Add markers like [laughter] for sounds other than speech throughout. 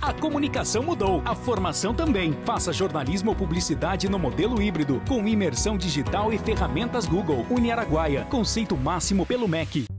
A comunicação mudou, a formação também. Faça jornalismo ou publicidade no modelo híbrido, com imersão digital e ferramentas Google. Uniaraguaia, conceito máximo pelo MEC.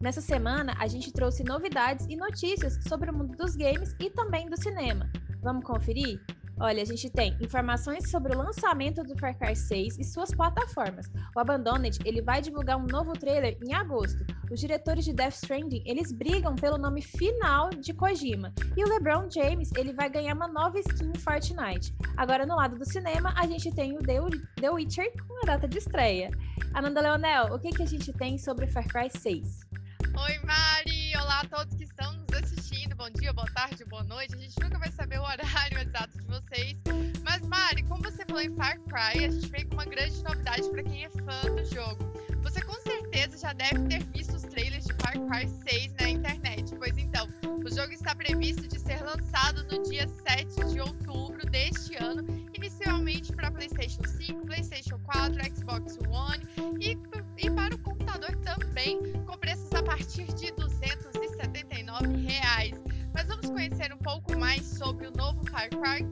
Nessa semana, a gente trouxe novidades e notícias sobre o mundo dos games e também do cinema. Vamos conferir? Olha, a gente tem informações sobre o lançamento do Far Cry 6 e suas plataformas. O Abandoned, ele vai divulgar um novo trailer em agosto. Os diretores de Death Stranding, eles brigam pelo nome final de Kojima. E o LeBron James, ele vai ganhar uma nova skin em Fortnite. Agora, no lado do cinema, a gente tem o The Witcher com a data de estreia. Ananda Leonel, o que, que a gente tem sobre Far Cry 6? Oi, Mari! A todos que estão nos assistindo. Bom dia, boa tarde, boa noite. A gente nunca vai saber o horário exato de vocês. Mas, Mari, como você falou em Far Cry, a gente veio com uma grande novidade para quem é fã do jogo. Você com certeza já deve ter visto os trailers de Far Cry 6 na internet. Pois então, o jogo está previsto de ser lançado no dia 7 de outubro deste ano, inicialmente para PlayStation 5, PlayStation 4, Xbox One sobre o novo Far Cry?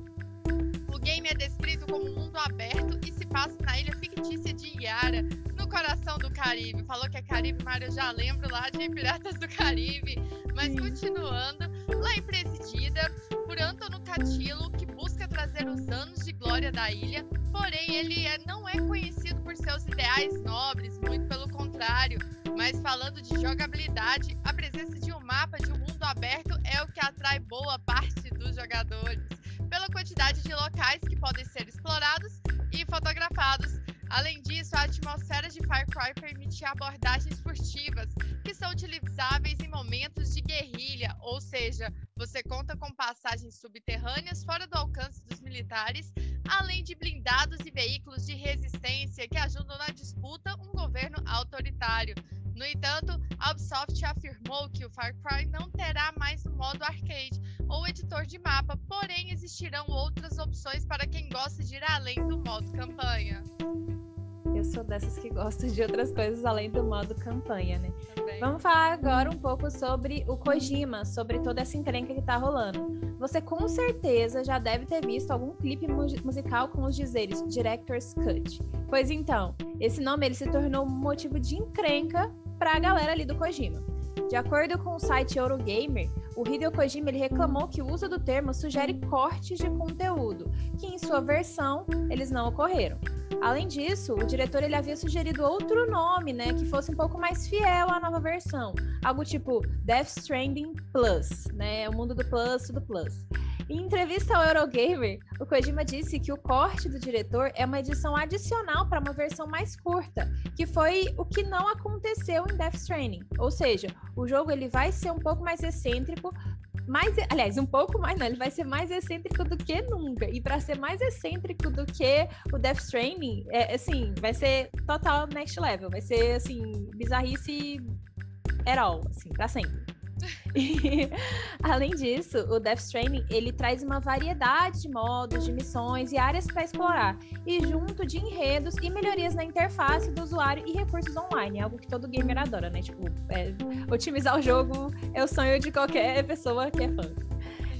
O game é descrito como um mundo aberto e se passa na ilha fictícia de Yara, no coração do Caribe. Falou que é Caribe, Mário, eu já lembro lá de Piratas do Caribe. Mas continuando, lá em Presidida por Antônio Catilo, que busca trazer os anos de glória da ilha, porém ele é, não é conhecido por seus ideais nobres, muito pelo contrário. Mas falando de jogabilidade, a presença de um mapa de um mundo aberto é o que atrai boa parte dos jogadores, pela quantidade de locais que podem ser explorados e fotografados. Além disso, a atmosfera de Far Cry permite abordagens furtivas, que são utilizáveis em momentos de guerrilha, ou seja, você conta com passagens subterrâneas fora do alcance dos militares, além de blindados e veículos de resistência que ajudam na disputa um governo autoritário. No entanto, a Ubisoft afirmou que o Far Cry não terá mais o modo arcade ou editor de mapa, porém existirão outras opções para quem gosta de ir além do modo campanha. Eu sou dessas que gostam de outras coisas além do modo campanha, né? Também. Vamos falar agora um pouco sobre o Kojima, sobre toda essa encrenca que tá rolando. Você com certeza já deve ter visto algum clipe musical com os dizeres Director's Cut. Pois então, esse nome ele se tornou motivo de encrenca para a galera ali do Kojima. De acordo com o site Eurogamer, o Hideo Kojima ele reclamou que o uso do termo sugere cortes de conteúdo, que em sua versão eles não ocorreram. Além disso, o diretor ele havia sugerido outro nome, né, que fosse um pouco mais fiel à nova versão, algo tipo Death Stranding Plus, né, o mundo do Plus, do Plus. Em entrevista ao Eurogamer, o Kojima disse que o corte do diretor é uma edição adicional para uma versão mais curta, que foi o que não aconteceu em Death Stranding. Ou seja, o jogo ele vai ser um pouco mais excêntrico, mais, aliás, um pouco mais, não, ele vai ser mais excêntrico do que nunca. E para ser mais excêntrico do que o Death Stranding, é, assim, vai ser total next level, vai ser assim, bizarrice at all, assim, para sempre. [laughs] Além disso, o Death Stranding ele traz uma variedade de modos, de missões e áreas para explorar, e junto de enredos e melhorias na interface do usuário e recursos online, algo que todo gamer adora, né? Tipo, é, otimizar o jogo é o sonho de qualquer pessoa que é fã.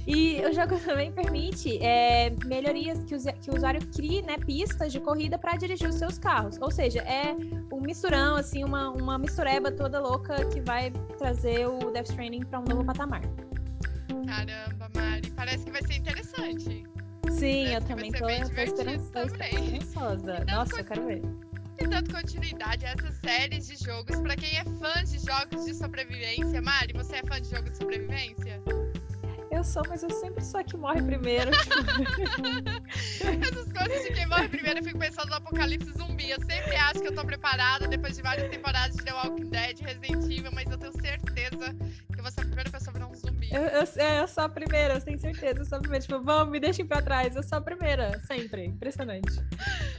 E o jogo [laughs] também permite é, melhorias que, que o usuário crie né, pistas de corrida para dirigir os seus carros. Ou seja, é um misturão, assim, uma, uma mistureba toda louca que vai trazer o Death Stranding para um novo patamar. Caramba, Mari, parece que vai ser interessante. Sim, parece eu também tô, tô, esperançosa. Nossa, eu quero ver. E dando continuidade a essas séries de jogos, para quem é fã de jogos de sobrevivência, Mari, você é fã de jogos de sobrevivência? Eu sou, mas eu sempre sou a que morre primeiro. [laughs] Essas coisas de quem morre primeiro, eu fico pensando no apocalipse zumbi. Eu sempre acho que eu tô preparada depois de várias temporadas de The Walking Dead, Resident Evil, mas eu tenho certeza que Eu, eu, é, eu sou a primeira, eu tenho certeza, eu sou a primeira. Tipo, vamos, me deixem pra trás, eu sou a primeira, sempre. Impressionante.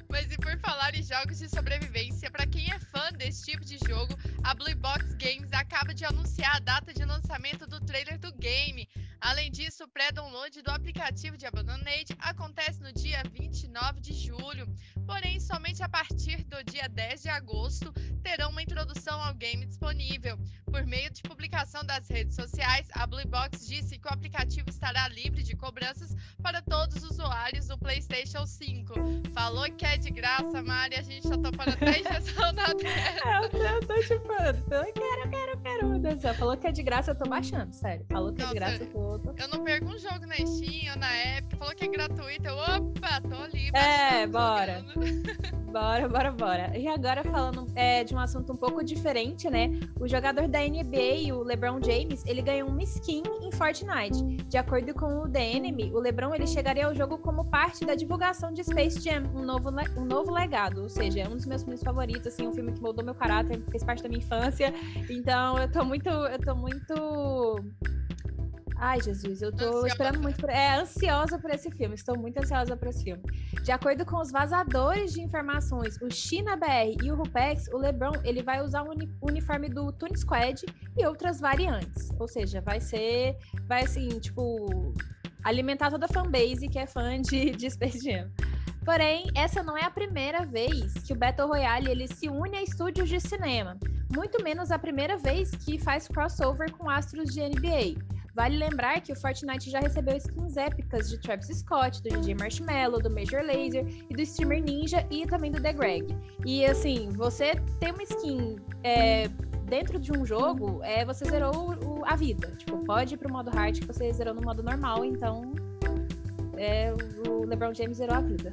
Mas e por falar em jogos de sobrevivência, para quem é fã desse tipo de jogo, a Blue Box Games acaba de anunciar a data de lançamento do trailer do game. Além disso, o pré-download do aplicativo de Abandoned acontece no dia 29 de julho. Porém, somente a partir do dia 10 de agosto terão uma introdução ao game disponível. Por meio de publicação das redes sociais, a Blue Box disse que o aplicativo estará livre de cobranças para todos os usuários do PlayStation 5. Falou que é de graça, Mari, a gente já topando até injeção na tela. [laughs] Eu, eu tô tipo, Falou que é de graça, eu tô baixando, sério. Falou que é de graça, eu tô. Eu não perco um jogo na Steam ou na Epic, falou que é gratuito, eu, opa, tô ali. É, bora. [laughs] bora, bora, bora. E agora falando é, de um assunto um pouco diferente, né? O jogador da NBA, o LeBron James, ele ganhou uma skin em Fortnite. De acordo com o The Enemy, o LeBron ele chegaria ao jogo como parte da divulgação de Space Jam, um novo, um novo legado. Ou seja, é um dos meus filmes favoritos, assim, um filme que moldou meu caráter, fez parte da minha infância. Então, eu tô muito, eu tô muito Ai, Jesus, eu tô ansiosa. esperando muito por... É, ansiosa por esse filme. Estou muito ansiosa por esse filme. De acordo com os vazadores de informações, o China BR e o Rupex, o LeBron, ele vai usar o uni uniforme do Toon Squad e outras variantes. Ou seja, vai ser... Vai, assim, tipo... Alimentar toda a fanbase que é fã de, de Space Jam. Porém, essa não é a primeira vez que o Battle Royale ele se une a estúdios de cinema. Muito menos a primeira vez que faz crossover com astros de NBA. Vale lembrar que o Fortnite já recebeu skins épicas de Travis Scott, do DJ Marshmello, do Major Lazer e do streamer Ninja e também do The Greg. E assim, você ter uma skin é, dentro de um jogo, é, você zerou o, a vida. Tipo, pode ir pro modo hard que você zerou no modo normal, então é, o LeBron James zerou a vida.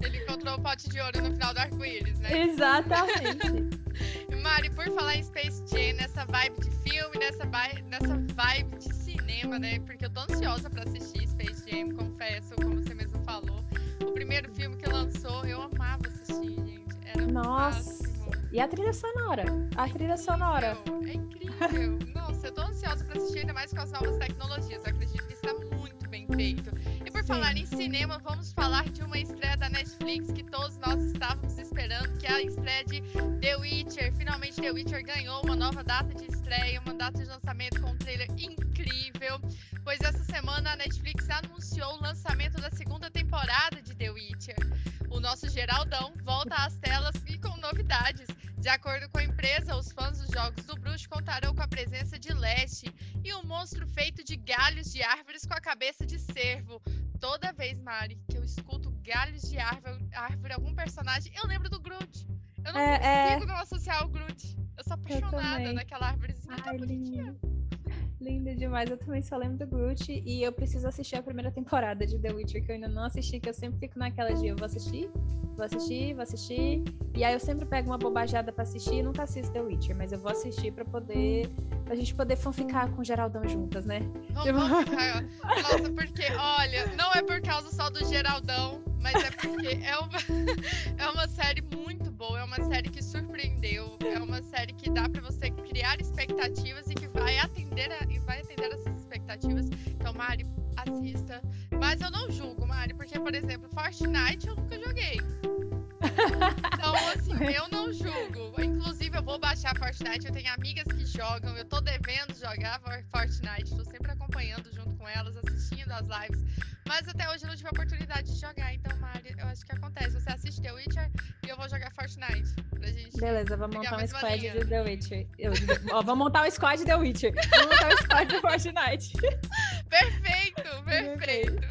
Ele encontrou o pote de ouro no final do arco-íris, né? Exatamente. [laughs] Mari, por falar em Space Jam, nessa vibe de filme, nessa, nessa vibe de cinema, né? Porque eu tô ansiosa pra assistir Space Jam, confesso, como você mesmo falou. O primeiro filme que lançou, eu amava assistir, gente. Era Nossa! E a trilha sonora? A trilha sonora. É incrível. Nossa, eu tô ansiosa pra assistir, ainda mais com as novas tecnologias. Eu acredito que está muito bem feito. E por Sim. falar em cinema, vamos falar de uma estreia da Netflix que todos nós estávamos esperando, que é a estreia de The Witcher. Finalmente The Witcher ganhou uma nova data de estreia, uma data de lançamento com um trailer incrível. Pois essa semana a Netflix anunciou o lançamento da segunda temporada de The Witcher. O nosso Geraldão volta às telas e com novidades. De acordo com a empresa, os fãs dos jogos do Bruxo contarão com a presença de Leste e um monstro feito de galhos de árvores com a cabeça de cervo. Toda vez, Mari, que eu escuto galhos de árvore, árvore algum personagem, eu lembro do Groot. Eu não é, consigo é... não associar o Groot. Eu sou apaixonada eu naquela árvorezinha Ai, bonitinha. Linda demais. Eu também só lembro do Groot e eu preciso assistir a primeira temporada de The Witcher, que eu ainda não assisti, que eu sempre fico naquela de eu vou assistir, vou assistir, vou assistir. E aí eu sempre pego uma bobajada pra assistir e nunca assisto The Witcher, mas eu vou assistir pra poder. pra gente poder ficar com o Geraldão juntas, né? Vamos, vamos ficar. Nossa, porque, olha, não é por causa só do Geraldão, mas é porque é uma, [laughs] é uma série muito boa, é uma série que surpreendeu, é uma série que dá para você criar expectativas e que vai atender a, Então, assim, eu não julgo. Inclusive, eu vou baixar Fortnite. Eu tenho amigas que jogam. Eu tô devendo jogar Fortnite. Tô sempre acompanhando junto com elas, assistindo as lives. Mas até hoje eu não tive a oportunidade de jogar. Então, Mari, eu acho que acontece. Você assiste The Witcher e eu vou jogar Fortnite. Pra gente. Beleza, vamos montar um squad linha. de The Witcher. Eu, ó, vamos montar um squad de The Witcher. Vamos montar um squad de Fortnite. [laughs] perfeito, perfeito.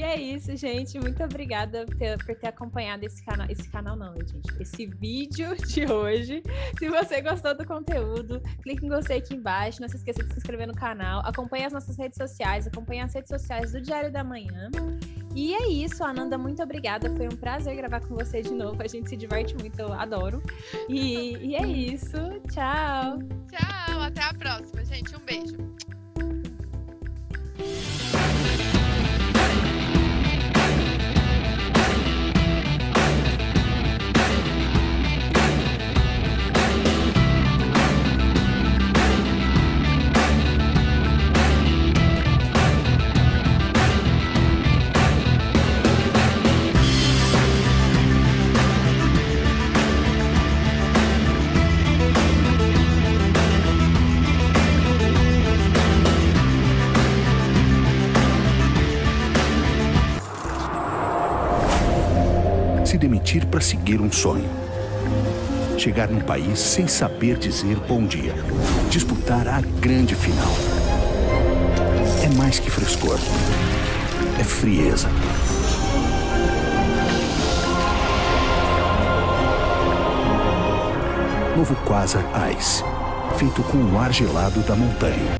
E é isso, gente. Muito obrigada por ter, acompanhado esse canal. Esse canal não, gente. Esse vídeo [laughs] de hoje. Se você gostou do conteúdo, clique em gostei aqui embaixo. Não se esqueça de se inscrever no canal. Acompanhe as nossas redes sociais. Acompanhe as redes sociais do Diário da Manhã. E é isso, Ananda. Muito obrigada. Foi um prazer gravar com você de novo. A gente se diverte muito, eu adoro. E, e é isso. Tchau. Tchau. Até a próxima, gente. Um beijo. Demitir para seguir um sonho. Chegar num país sem saber dizer bom dia. Disputar a grande final. É mais que frescor. É frieza. Novo Quasar Ice. Feito com o ar gelado da montanha.